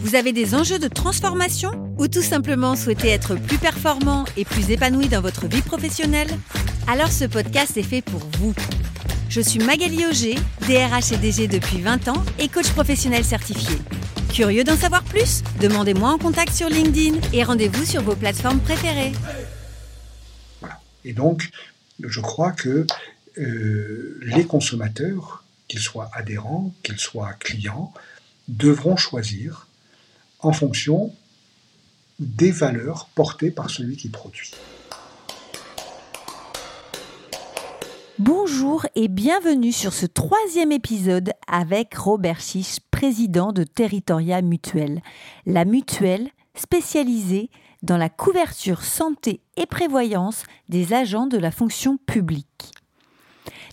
vous avez des enjeux de transformation ou tout simplement souhaitez être plus performant et plus épanoui dans votre vie professionnelle? Alors ce podcast est fait pour vous. Je suis Magali Auger, DRH et DG depuis 20 ans et coach professionnel certifié. Curieux d'en savoir plus? Demandez-moi en contact sur LinkedIn et rendez-vous sur vos plateformes préférées. Et donc, je crois que euh, les consommateurs, qu'ils soient adhérents, qu'ils soient clients, devront choisir en fonction des valeurs portées par celui qui produit. Bonjour et bienvenue sur ce troisième épisode avec Robert Chiche, président de Territoria Mutuelle, la mutuelle spécialisée dans la couverture santé et prévoyance des agents de la fonction publique.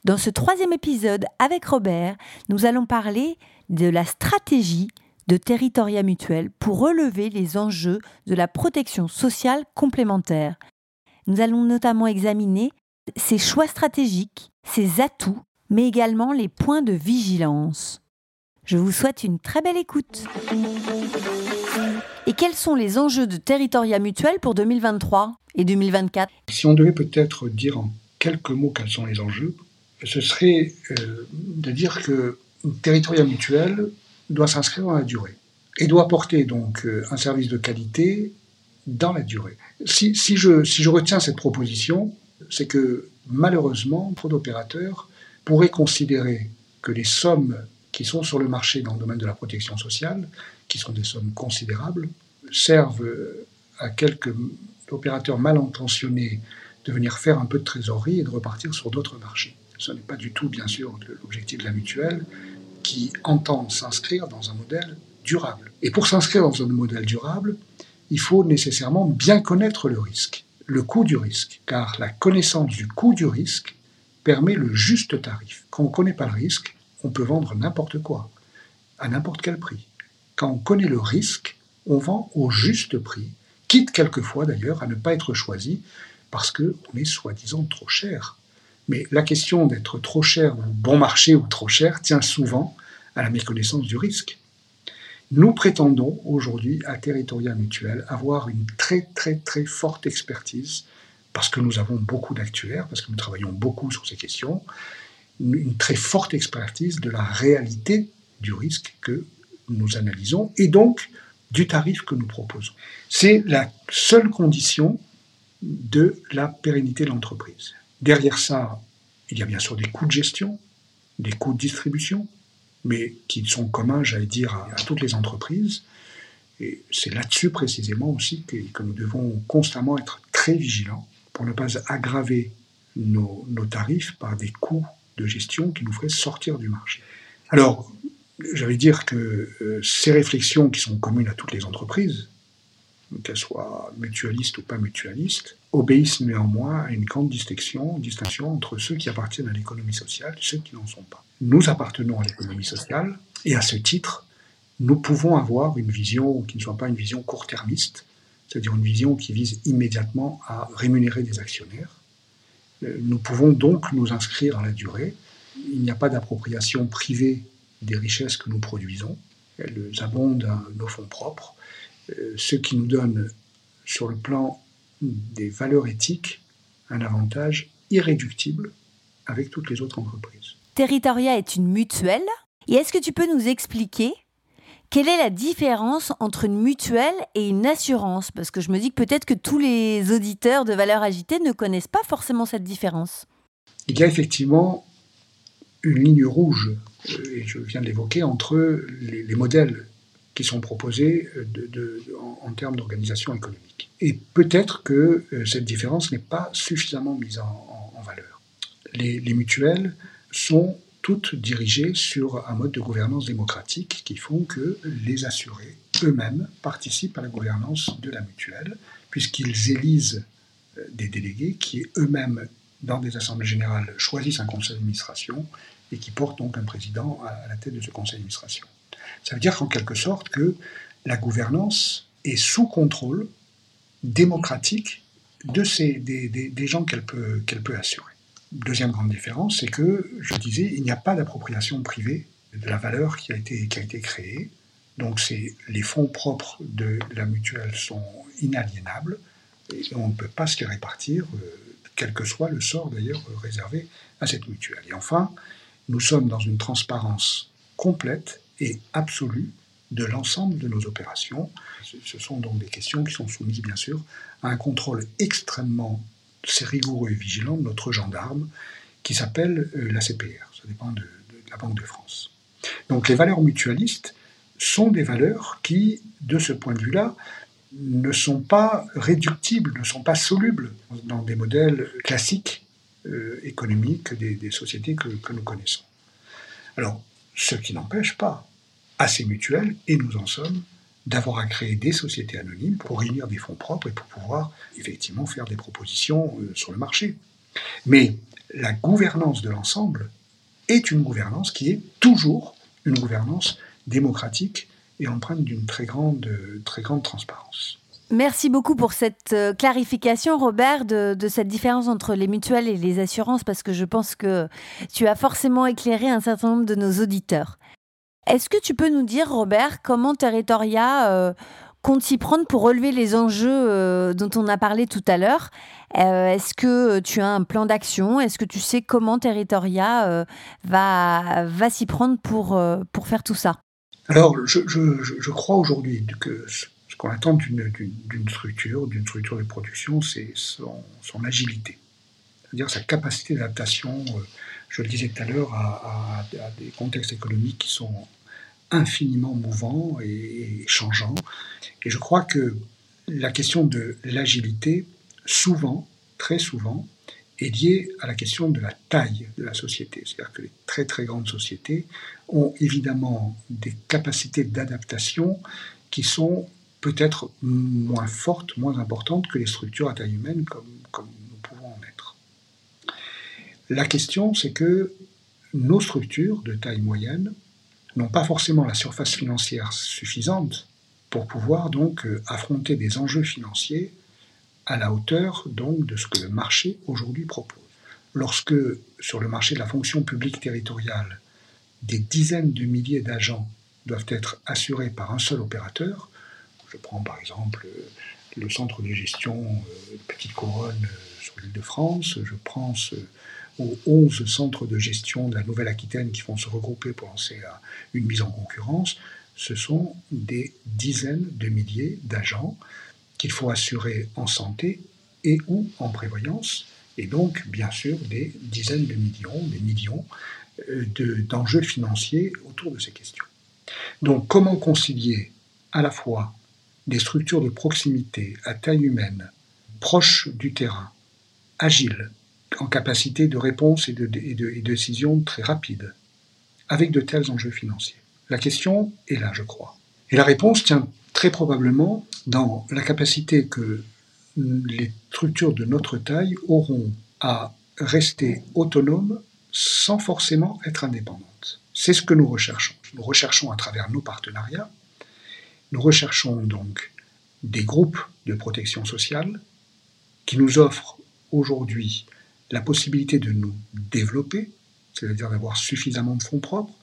Dans ce troisième épisode avec Robert, nous allons parler de la stratégie de Territoria Mutuelle pour relever les enjeux de la protection sociale complémentaire. Nous allons notamment examiner ses choix stratégiques, ses atouts, mais également les points de vigilance. Je vous souhaite une très belle écoute. Et quels sont les enjeux de Territoria Mutuelle pour 2023 et 2024 Si on devait peut-être dire en quelques mots quels sont les enjeux, ce serait euh, de dire que Territoria Mutuelle doit s'inscrire dans la durée et doit porter donc euh, un service de qualité dans la durée. Si, si, je, si je retiens cette proposition, c'est que malheureusement, trop d'opérateurs pourraient considérer que les sommes qui sont sur le marché dans le domaine de la protection sociale, qui sont des sommes considérables, servent à quelques opérateurs mal intentionnés de venir faire un peu de trésorerie et de repartir sur d'autres marchés. Ce n'est pas du tout, bien sûr, l'objectif de la mutuelle qui entend s'inscrire dans un modèle durable. Et pour s'inscrire dans un modèle durable, il faut nécessairement bien connaître le risque le coût du risque, car la connaissance du coût du risque permet le juste tarif. Quand on ne connaît pas le risque, on peut vendre n'importe quoi, à n'importe quel prix. Quand on connaît le risque, on vend au juste prix, quitte quelquefois d'ailleurs à ne pas être choisi parce qu'on est soi-disant trop cher. Mais la question d'être trop cher ou bon marché ou trop cher tient souvent à la méconnaissance du risque. Nous prétendons aujourd'hui à Territoria Mutuel avoir une très très très forte expertise parce que nous avons beaucoup d'actuaires, parce que nous travaillons beaucoup sur ces questions, une très forte expertise de la réalité du risque que nous analysons et donc du tarif que nous proposons. C'est la seule condition de la pérennité de l'entreprise. Derrière ça, il y a bien sûr des coûts de gestion, des coûts de distribution, mais qui sont communs, j'allais dire, à, toutes les entreprises. Et c'est là-dessus précisément aussi que, nous devons constamment être très vigilants pour ne pas aggraver nos, tarifs par des coûts de gestion qui nous feraient sortir du marché. Alors, j'allais dire que euh, ces réflexions qui sont communes à toutes les entreprises, qu'elles soient mutualistes ou pas mutualistes, obéissent néanmoins à une grande distinction, distinction entre ceux qui appartiennent à l'économie sociale et ceux qui n'en sont pas. Nous appartenons à l'économie sociale et à ce titre, nous pouvons avoir une vision qui ne soit pas une vision court-termiste, c'est-à-dire une vision qui vise immédiatement à rémunérer des actionnaires. Euh, nous pouvons donc nous inscrire dans la durée. Il n'y a pas d'appropriation privée des richesses que nous produisons. Elles abondent à nos fonds propres, ce qui nous donne, sur le plan des valeurs éthiques, un avantage irréductible avec toutes les autres entreprises. Territoria est une mutuelle. Et est-ce que tu peux nous expliquer quelle est la différence entre une mutuelle et une assurance? Parce que je me dis que peut-être que tous les auditeurs de valeurs agitées ne connaissent pas forcément cette différence. Il y a effectivement une ligne rouge, euh, et je viens de l'évoquer, entre les, modèles qui sont proposés en, termes d'organisation économique. Et peut-être que euh, cette différence n'est pas suffisamment mise en, valeur. Les, les, mutuelles sont toutes dirigées sur un mode de gouvernance démocratique qui font que les assurés eux-mêmes participent à la gouvernance de la mutuelle, puisqu'ils élisent euh, des délégués qui eux-mêmes, dans des assemblées générales, choisissent un conseil d'administration et qui portent donc un président à la tête de ce conseil d'administration. Ça veut dire qu'en quelque sorte que la gouvernance est sous contrôle démocratique de ces, des, des, gens qu'elle peut, qu'elle peut assurer. Deuxième grande différence, c'est que, je disais, il n'y a pas d'appropriation privée de la valeur qui a été, qui a été créée. Donc les fonds propres de la mutuelle sont inaliénables on ne peut pas se les répartir, euh, quel que soit le sort d'ailleurs réservé à cette mutuelle. Et enfin, nous sommes dans une transparence complète et absolue de l'ensemble de nos opérations. Ce sont donc des questions qui sont soumises, bien sûr, à un contrôle extrêmement rigoureux et vigilant de notre gendarme, qui s'appelle euh, la CPR. Ça dépend de, la Banque de France. Donc les valeurs mutualistes sont des valeurs qui, de ce point de vue-là, ne sont pas réductibles, ne sont pas solubles dans des modèles classiques euh, économiques des, des sociétés que, que, nous connaissons. Alors, ce qui n'empêche pas ces mutuelles, et nous en sommes, d'avoir à créer des sociétés anonymes pour réunir des fonds propres et pour pouvoir effectivement faire des propositions euh, sur le marché. Mais la gouvernance de l'ensemble est une gouvernance qui est toujours une gouvernance démocratique et empreinte d'une très grande, très grande transparence. Merci beaucoup pour cette euh, clarification, Robert, de, cette différence entre les mutuelles et les assurances, parce que je pense que tu as forcément éclairé un certain nombre de nos auditeurs. Est-ce que tu peux nous dire, Robert, comment Territoria euh, compte s'y prendre pour relever les enjeux euh, dont on a parlé tout à l'heure? Est-ce que tu as un plan d'action? Est-ce que tu sais comment Territoria va, va s'y prendre pour, pour faire tout ça? Alors, je, je, je crois aujourd'hui que qu'on attend d'une structure, d'une structure de production, c'est son, agilité, c'est-à-dire sa capacité d'adaptation, je le disais tout à l'heure, à, des contextes économiques qui sont infiniment mouvant et, changeant. Et je crois que la question de l'agilité, souvent, très souvent, est liée à la question de la taille de la société. C'est-à-dire que les très très grandes sociétés ont évidemment des capacités d'adaptation qui sont peut-être moins fortes, moins importantes que les structures à taille humaine comme, comme nous pouvons en être. La question, c'est que nos structures de taille moyenne n'ont pas forcément la surface financière suffisante pour pouvoir donc euh, affronter des enjeux financiers à la hauteur donc de ce que le marché aujourd'hui propose. Lorsque sur le marché de la fonction publique territoriale, des dizaines de milliers d'agents doivent être assurés par un seul opérateur, je prends par exemple euh, le centre de gestion euh, Petite Couronne sur l'île de France, je pense aux 11 centres de gestion de la Nouvelle-Aquitaine qui vont se regrouper pour lancer une mise en concurrence, ce sont des dizaines de milliers d'agents qu'il faut assurer en santé et ou en prévoyance, et donc bien sûr des dizaines de millions, des millions euh, d'enjeux financiers autour de ces questions. Donc comment concilier à la fois des structures de proximité à taille humaine, proches du terrain, agiles, en capacité de réponse et de, décision très rapide, avec de tels enjeux financiers La question est là, je crois. Et la réponse tient très probablement dans la capacité que les structures de notre taille auront à rester autonomes sans forcément être indépendantes. C'est ce que nous recherchons. Nous recherchons à travers nos partenariats, nous recherchons donc des groupes de protection sociale qui nous offrent aujourd'hui la possibilité de nous développer, c'est-à-dire d'avoir suffisamment de fonds propres,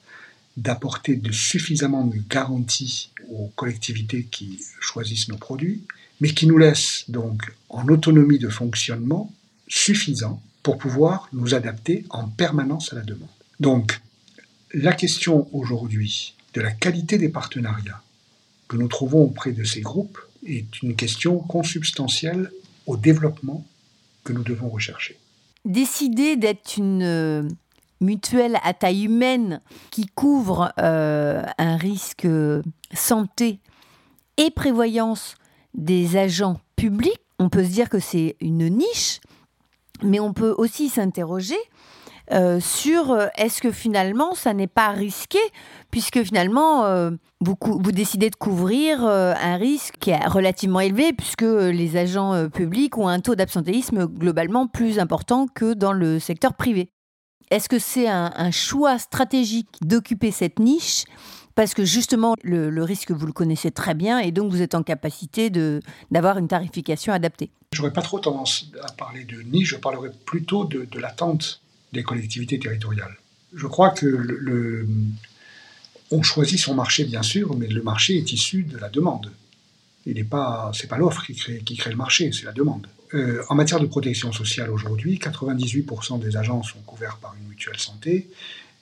d'apporter de suffisamment de garanties aux collectivités qui choisissent nos produits, mais qui nous laisse donc en autonomie de fonctionnement suffisant pour pouvoir nous adapter en permanence à la demande. Donc, la question aujourd'hui de la qualité des partenariats que nous trouvons auprès de ces groupes est une question consubstantielle au développement que nous devons rechercher. Décider d'être une euh, mutuelle à taille humaine qui couvre euh, un risque santé et prévoyance des agents publics, on peut se dire que c'est une niche, mais on peut aussi s'interroger euh, sur euh, est-ce que finalement ça n'est pas risqué puisque finalement euh, vous, vous, décidez de couvrir un risque qui est relativement élevé puisque les agents publics ont un taux d'absentéisme globalement plus important que dans le secteur privé. Est-ce que c'est un, choix stratégique d'occuper cette niche? Parce que justement, le, risque, vous le connaissez très bien, et donc vous êtes en capacité d'avoir une tarification adaptée. Je n'aurais pas trop tendance à parler de niche, je parlerai plutôt de, l'attente des collectivités territoriales. Je crois que le, on choisit son marché, bien sûr, mais le marché est issu de la demande. Ce n'est pas, pas l'offre qui crée, qui crée le marché, c'est la demande. Euh, en matière de protection sociale aujourd'hui, 98% des agents sont couverts par une mutuelle santé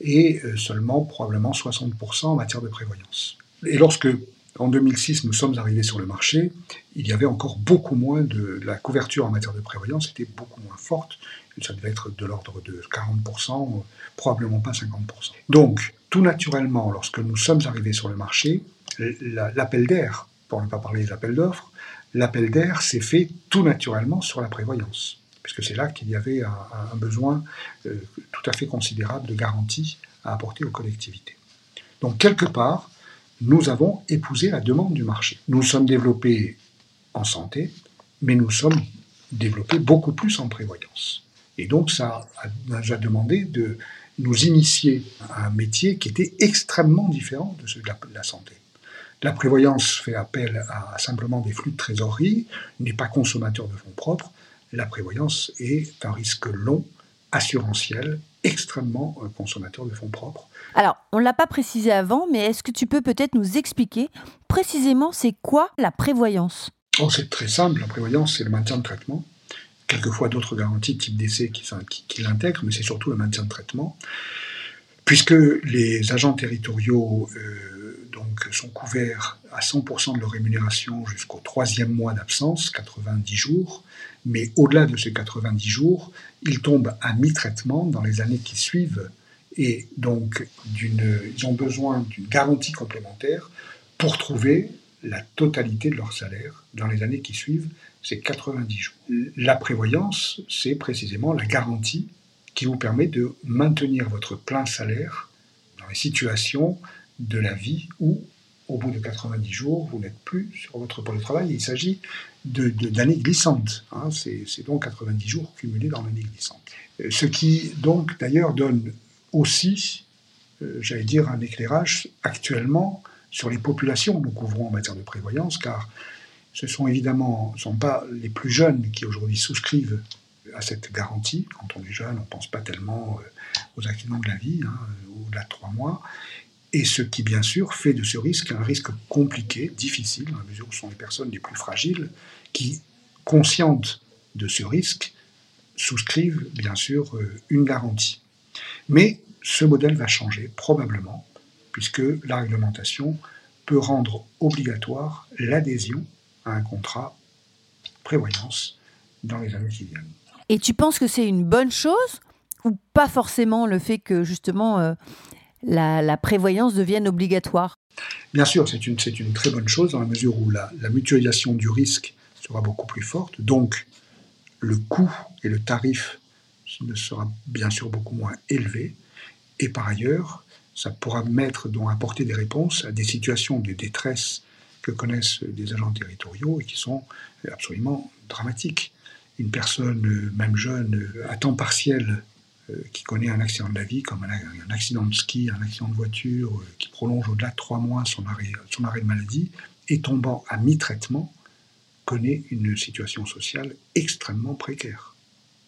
et euh, seulement probablement 60% en matière de prévoyance. Et lorsque, en 2006, nous sommes arrivés sur le marché, il y avait encore beaucoup moins de... La couverture en matière de prévoyance était beaucoup moins forte. Ça devait être de l'ordre de 40%, probablement pas 50%. Donc, tout naturellement, lorsque nous sommes arrivés sur le marché, l'appel d'air, pour ne pas parler des appels d'offres, l'appel d'air s'est fait tout naturellement sur la prévoyance puisque c'est là qu'il y avait un, besoin euh, tout à fait considérable de garantie à apporter aux collectivités. Donc quelque part, nous avons épousé la demande du marché. Nous sommes développés en santé, mais nous sommes développés beaucoup plus en prévoyance. Et donc ça nous a demandé de nous initier à un métier qui était extrêmement différent de celui de la, santé. La prévoyance fait appel à simplement des flux de trésorerie, n'est pas consommateur de fonds propres, la prévoyance est un risque long, assurantiel, extrêmement euh, consommateur de fonds propres. Alors, on ne l'a pas précisé avant, mais est-ce que tu peux peut-être nous expliquer précisément c'est quoi la prévoyance? Oh, C'est très simple, la prévoyance c'est le maintien de traitement. Quelquefois d'autres garanties type décès qui, qui, l'intègrent, mais c'est surtout le maintien de traitement. Puisque les agents territoriaux euh, donc, sont couverts à 100% de leur rémunération jusqu'au troisième mois d'absence, 90 jours, mais au-delà de ces 90 jours, ils tombent à mi-traitement dans les années qui suivent et donc ils ont besoin d'une garantie complémentaire pour trouver la totalité de leur salaire dans les années qui suivent ces 90 jours. La prévoyance, c'est précisément la garantie qui vous permet de maintenir votre plein salaire dans les situations de la vie où, au bout de 90 jours, vous n'êtes plus sur votre poste de travail. Il s'agit d'années glissantes. Hein. c'est donc 90 jours cumulés dans l'année glissante. Euh, ce qui, donc, d'ailleurs, donne aussi, euh, j'allais dire, un éclairage actuellement sur les populations que nous couvrons en matière de prévoyance, car ce sont évidemment sont pas les plus jeunes qui aujourd'hui souscrivent à cette garantie. Quand on est jeune, on ne pense pas tellement euh, aux accidents de la vie, hein, au-delà de trois mois et ce qui, bien sûr, fait de ce risque un risque compliqué, difficile, dans la mesure où ce sont les personnes les plus fragiles qui, conscientes de ce risque, souscrivent, bien sûr, euh, une garantie. Mais ce modèle va changer, probablement, puisque la réglementation peut rendre obligatoire l'adhésion à un contrat prévoyance dans les années qui viennent. Et tu penses que c'est une bonne chose ou pas forcément le fait que justement euh, la, prévoyance devienne obligatoire? Bien sûr, c'est une, une, très bonne chose dans la mesure où la, mutualisation du risque sera beaucoup plus forte. Donc, le coût et le tarif ne sera bien sûr beaucoup moins élevé. Et par ailleurs, ça pourra mettre, donc apporter des réponses à des situations de détresse que connaissent des agents territoriaux et qui sont absolument dramatiques. Une personne, même jeune, à temps partiel, euh, qui connaît un accident de la vie, comme un, accident de ski, un accident de voiture, euh, qui prolonge au-delà de trois mois son arrêt, son arrêt de maladie, et tombant à mi-traitement, connaît une situation sociale extrêmement précaire,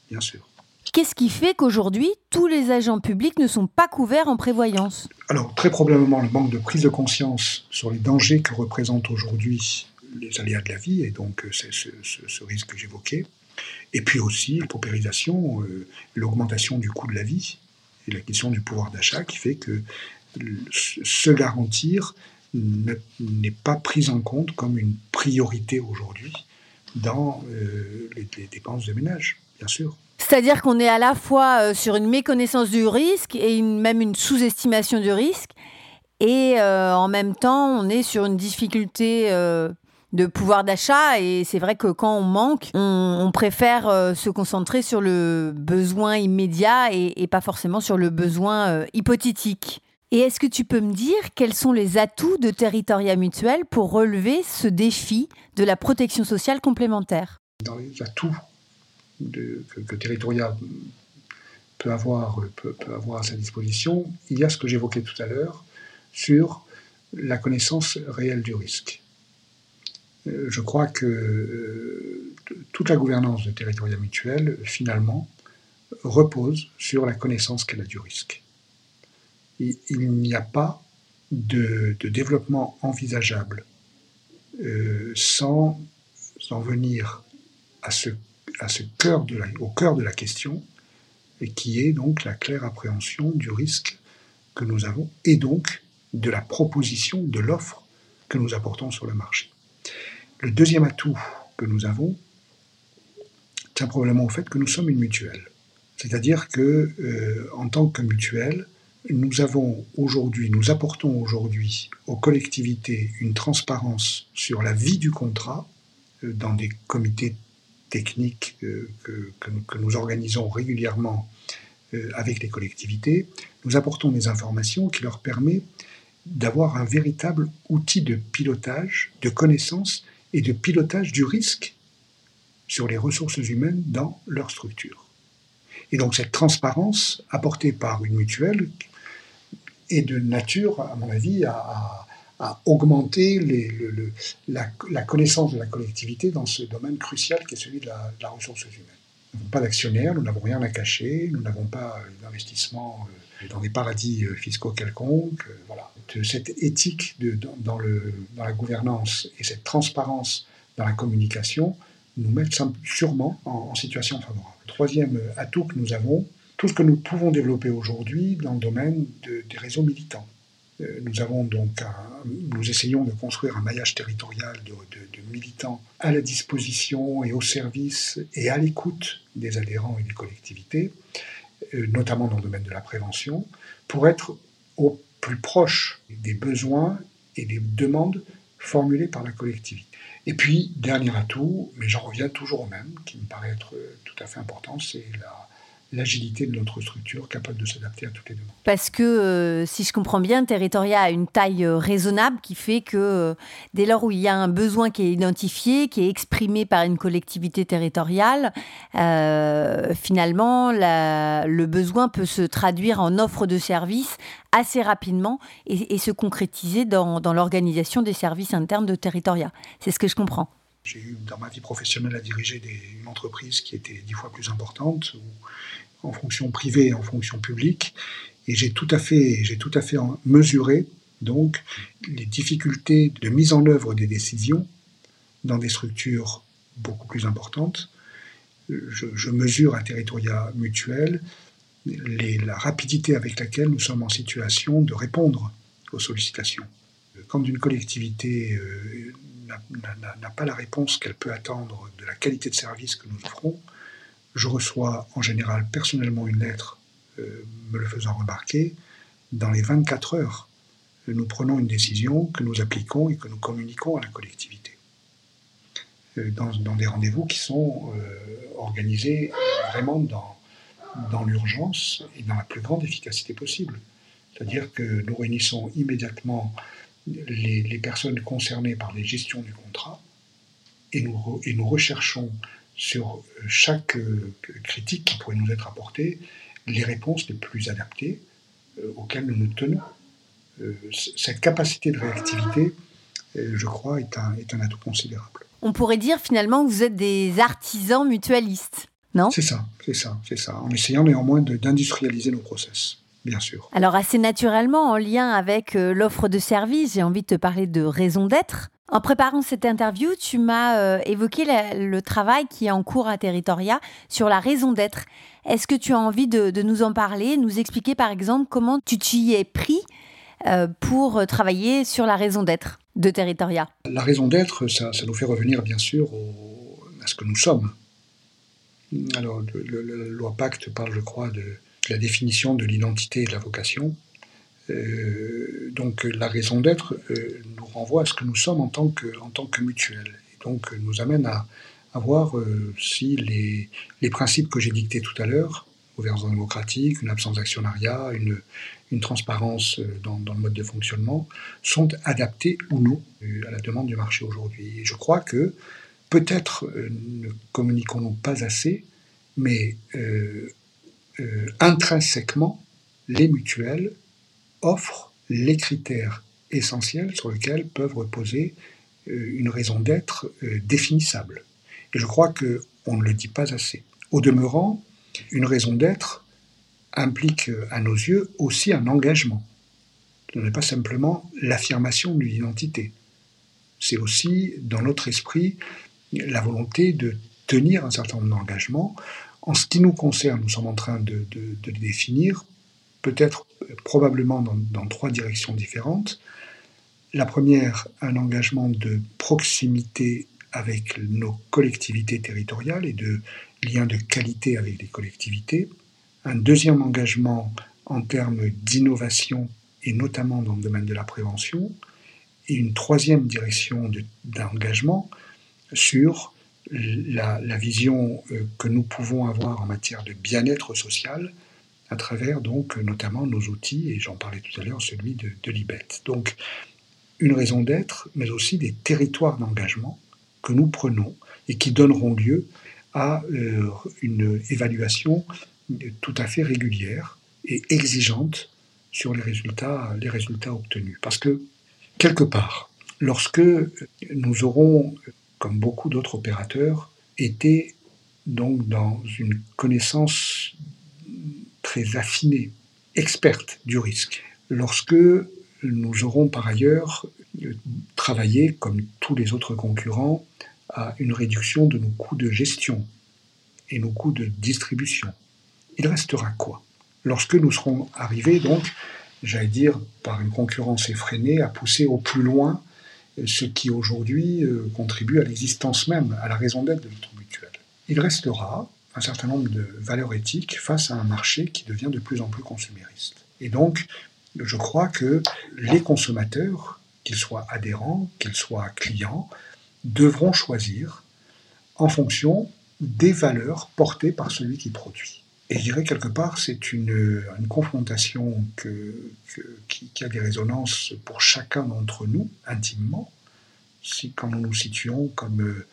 bien sûr. Qu'est-ce qui fait qu'aujourd'hui, tous les agents publics ne sont pas couverts en prévoyance? Alors, très probablement le manque de prise de conscience sur les dangers que représentent aujourd'hui les aléas de la vie, et donc euh, ce risque que j'évoquais. Et puis aussi la paupérisation, euh, l'augmentation du coût de la vie et la question du pouvoir d'achat qui fait que se garantir n'est pas pris en compte comme une priorité aujourd'hui dans euh, les, dépenses de ménage, bien sûr. C'est-à-dire qu'on est à la fois euh, sur une méconnaissance du risque et même une sous-estimation du risque, et en même temps on est sur une difficulté de pouvoir d'achat. Et c'est vrai que quand on manque, on, préfère euh, se concentrer sur le besoin immédiat et, pas forcément sur le besoin euh, hypothétique. Et est-ce que tu peux me dire quels sont les atouts de Territoria Mutuel pour relever ce défi de la protection sociale complémentaire? Dans les atouts que, Territoria peut avoir, peut avoir à sa disposition, il y a ce que j'évoquais tout à l'heure sur la connaissance réelle du risque. Euh, je crois que euh, toute la gouvernance de territorial mutuel, finalement, repose sur la connaissance qu'elle a du risque. il n'y a pas de, développement envisageable euh, sans en venir à ce, à ce cœur de au cœur de la question, et qui est donc la claire appréhension du risque que nous avons, et donc de la proposition, de l'offre que nous apportons sur le marché. Le deuxième atout que nous avons tient probablement au fait que nous sommes une mutuelle. C'est-à-dire que, euh, en tant que mutuelle, nous avons aujourd'hui, nous apportons aujourd'hui aux collectivités une transparence sur la vie du contrat euh, dans des comités techniques euh, que, que, nous organisons régulièrement avec les collectivités. Nous apportons des informations qui leur permettent d'avoir un véritable outil de pilotage, de connaissance et de pilotage du risque sur les ressources humaines dans leur structure. Et donc cette transparence apportée par une mutuelle est de nature, à mon avis, à, augmenter la, connaissance de la collectivité dans ce domaine crucial qui est celui de la, ressource humaine. Nous n'avons pas d'actionnaires, nous n'avons rien à cacher, nous n'avons pas d'investissement euh, dans des paradis euh, fiscaux quelconques. Euh, voilà cette éthique dans, la gouvernance et cette transparence dans la communication nous mettent sûrement en, situation favorable. troisième atout que nous avons, tout ce que nous pouvons développer aujourd'hui dans le domaine des réseaux militants. Euh, nous avons donc nous essayons de construire un maillage territorial de, de, militants à la disposition et au service et à l'écoute des adhérents et des collectivités, euh, notamment dans le domaine de la prévention, pour être au plus proche des besoins et des demandes formulées par la collectivité. Et puis, dernier atout, mais j'en reviens toujours au même, qui me paraît être tout à fait important, c'est la, l'agilité de notre structure capable de s'adapter à toutes les demandes. Parce que, euh, si je comprends bien, Territoria a une taille euh, raisonnable qui fait que euh, dès lors où il y a un besoin qui est identifié, qui est exprimé par une collectivité territoriale, finalement, le besoin peut se traduire en offre de services assez rapidement et, se concrétiser dans, dans l'organisation des services internes de Territoria. C'est ce que je comprends. J'ai eu dans ma vie professionnelle à diriger une entreprise qui était dix fois plus importante, en fonction privée et en fonction publique, et j'ai tout à fait, j'ai tout à fait mesuré donc les difficultés de mise en œuvre des décisions dans des structures beaucoup plus importantes. Je, mesure à territoria mutuel la rapidité avec laquelle nous sommes en situation de répondre aux sollicitations. Quand une collectivité euh, n'a pas la réponse qu'elle peut attendre de la qualité de service que nous offrons, je reçois en général personnellement une lettre euh, me le faisant remarquer. Dans les 24 heures, nous prenons une décision que nous appliquons et que nous communiquons à la collectivité. Euh, dans, des rendez-vous qui sont euh, organisés vraiment dans, dans l'urgence et dans la plus grande efficacité possible. C'est-à-dire que nous réunissons immédiatement les, personnes concernées par les gestions du contrat et nous, et nous recherchons sur chaque euh, critique qui pourrait nous être apportée les réponses les plus adaptées euh, auxquelles nous nous tenons. Euh, cette capacité de réactivité, je crois, est un, est un atout considérable. On pourrait dire finalement que vous êtes des artisans mutualistes, non? C'est ça, c'est ça, c'est ça. En essayant néanmoins d'industrialiser nos process bien sûr. Alors assez naturellement, en lien avec euh, l'offre de service, j'ai envie de te parler de raison d'être. En préparant cette interview, tu m'as euh, évoqué le travail qui est en cours à Territoria sur la raison d'être. Est-ce que tu as envie de, nous en parler, nous expliquer par exemple comment tu t'y es pris euh, pour travailler sur la raison d'être de Territoria? La raison d'être, ça, nous fait revenir bien sûr à ce que nous sommes. Alors, la loi Pacte parle, je crois, de la définition de l'identité et de la vocation. Euh, donc la raison d'être euh, nous renvoie à ce que nous sommes en tant que, en tant que mutuelle. Et donc nous amène à, voir euh, si les, les, principes que j'ai dictés tout à l'heure, gouvernance démocratique, une absence d'actionnariat, une, une, transparence dans, dans, le mode de fonctionnement, sont adaptés ou non à la demande du marché aujourd'hui. Et je crois que peut-être ne communiquons-nous pas assez, mais euh, intrinsèquement, les mutuelles offrent les critères essentiels sur lesquels peuvent reposer euh, une raison d'être euh, définissable. Et je crois qu'on ne le dit pas assez. Au demeurant, une raison d'être implique à nos yeux aussi un engagement. Ce n'est pas simplement l'affirmation d'une identité. C'est aussi, dans notre esprit, la volonté de tenir un certain nombre d'engagements. En ce qui nous concerne, nous sommes en train de, de, définir peut-être probablement dans, dans, trois directions différentes. La première, un engagement de proximité avec nos collectivités territoriales et de lien de qualité avec les collectivités. Un deuxième engagement en termes d'innovation et notamment dans le domaine de la prévention. Et une troisième direction d'engagement sur la, vision euh, que nous pouvons avoir en matière de bien-être social à travers donc notamment nos outils, et j'en parlais tout à l'heure, celui de, de l'IBET. Donc une raison d'être, mais aussi des territoires d'engagement que nous prenons et qui donneront lieu à euh, une évaluation tout à fait régulière et exigeante sur les résultats, les résultats obtenus. Parce que, quelque part, lorsque nous aurons, comme beaucoup d'autres opérateurs, été donc dans une connaissance très affinée, experte du risque. Lorsque nous aurons par ailleurs travaillé, comme tous les autres concurrents, à une réduction de nos coûts de gestion et nos coûts de distribution. Il restera quoi? Lorsque nous serons arrivés, donc, j'allais dire, par une concurrence effrénée, à pousser au plus loin ce qui aujourd'hui euh, contribue à l'existence même, à la raison d'être de notre mutuelle. Il restera un certain nombre de valeurs éthiques face à un marché qui devient de plus en plus consumériste. Et donc, je crois que les consommateurs, qu'ils soient adhérents, qu'ils soient clients, devront choisir en fonction des valeurs portées par celui qui produit. Et je dirais quelque part, c'est une, une, confrontation qui, a des résonances pour chacun d'entre nous, intimement, si, quand nous nous situons comme euh,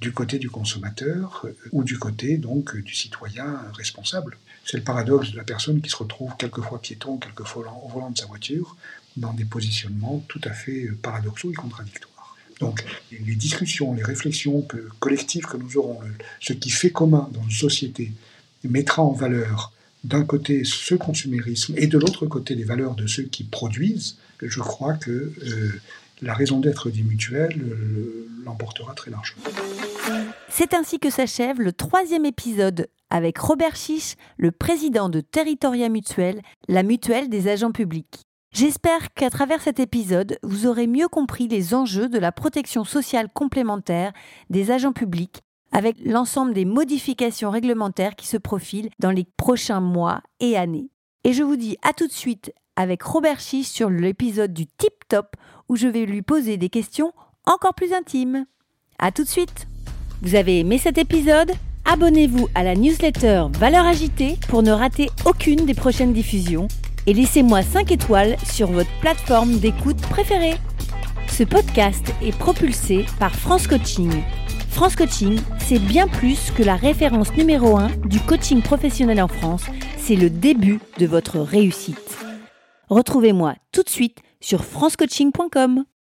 du côté du consommateur euh, ou du côté donc du citoyen responsable. C'est le paradoxe de la personne qui se retrouve quelquefois piéton, quelquefois au volant de sa voiture, dans des positionnements tout à fait euh, paradoxaux et contradictoires. Donc les discussions, les réflexions collectives que nous aurons, ce qui fait commun dans une société, mettra en valeur d'un côté ce consumérisme et de l'autre côté les valeurs de ceux qui produisent, je crois que euh, la raison d'être des mutuelles euh, l'emportera très largement. C'est ainsi que s'achève le troisième épisode avec Robert Chiche, le président de Territoria Mutuelle, la mutuelle des agents publics. J'espère qu'à travers cet épisode, vous aurez mieux compris les enjeux de la protection sociale complémentaire des agents publics avec l'ensemble des modifications réglementaires qui se profilent dans les prochains mois et années. Et je vous dis à tout de suite avec Robert Chiche sur l'épisode du Tip Top où je vais lui poser des questions encore plus intimes. À tout de suite. Vous avez aimé cet épisode? Abonnez-vous à la newsletter Valeur Agitée pour ne rater aucune des prochaines diffusions et laissez-moi 5 étoiles sur votre plateforme d'écoute préférée. Ce podcast est propulsé par France Coaching. France Coaching, c'est bien plus que la référence numéro 1 du coaching professionnel en France, c'est le début de votre réussite. Retrouvez-moi tout de suite sur francecoaching.com.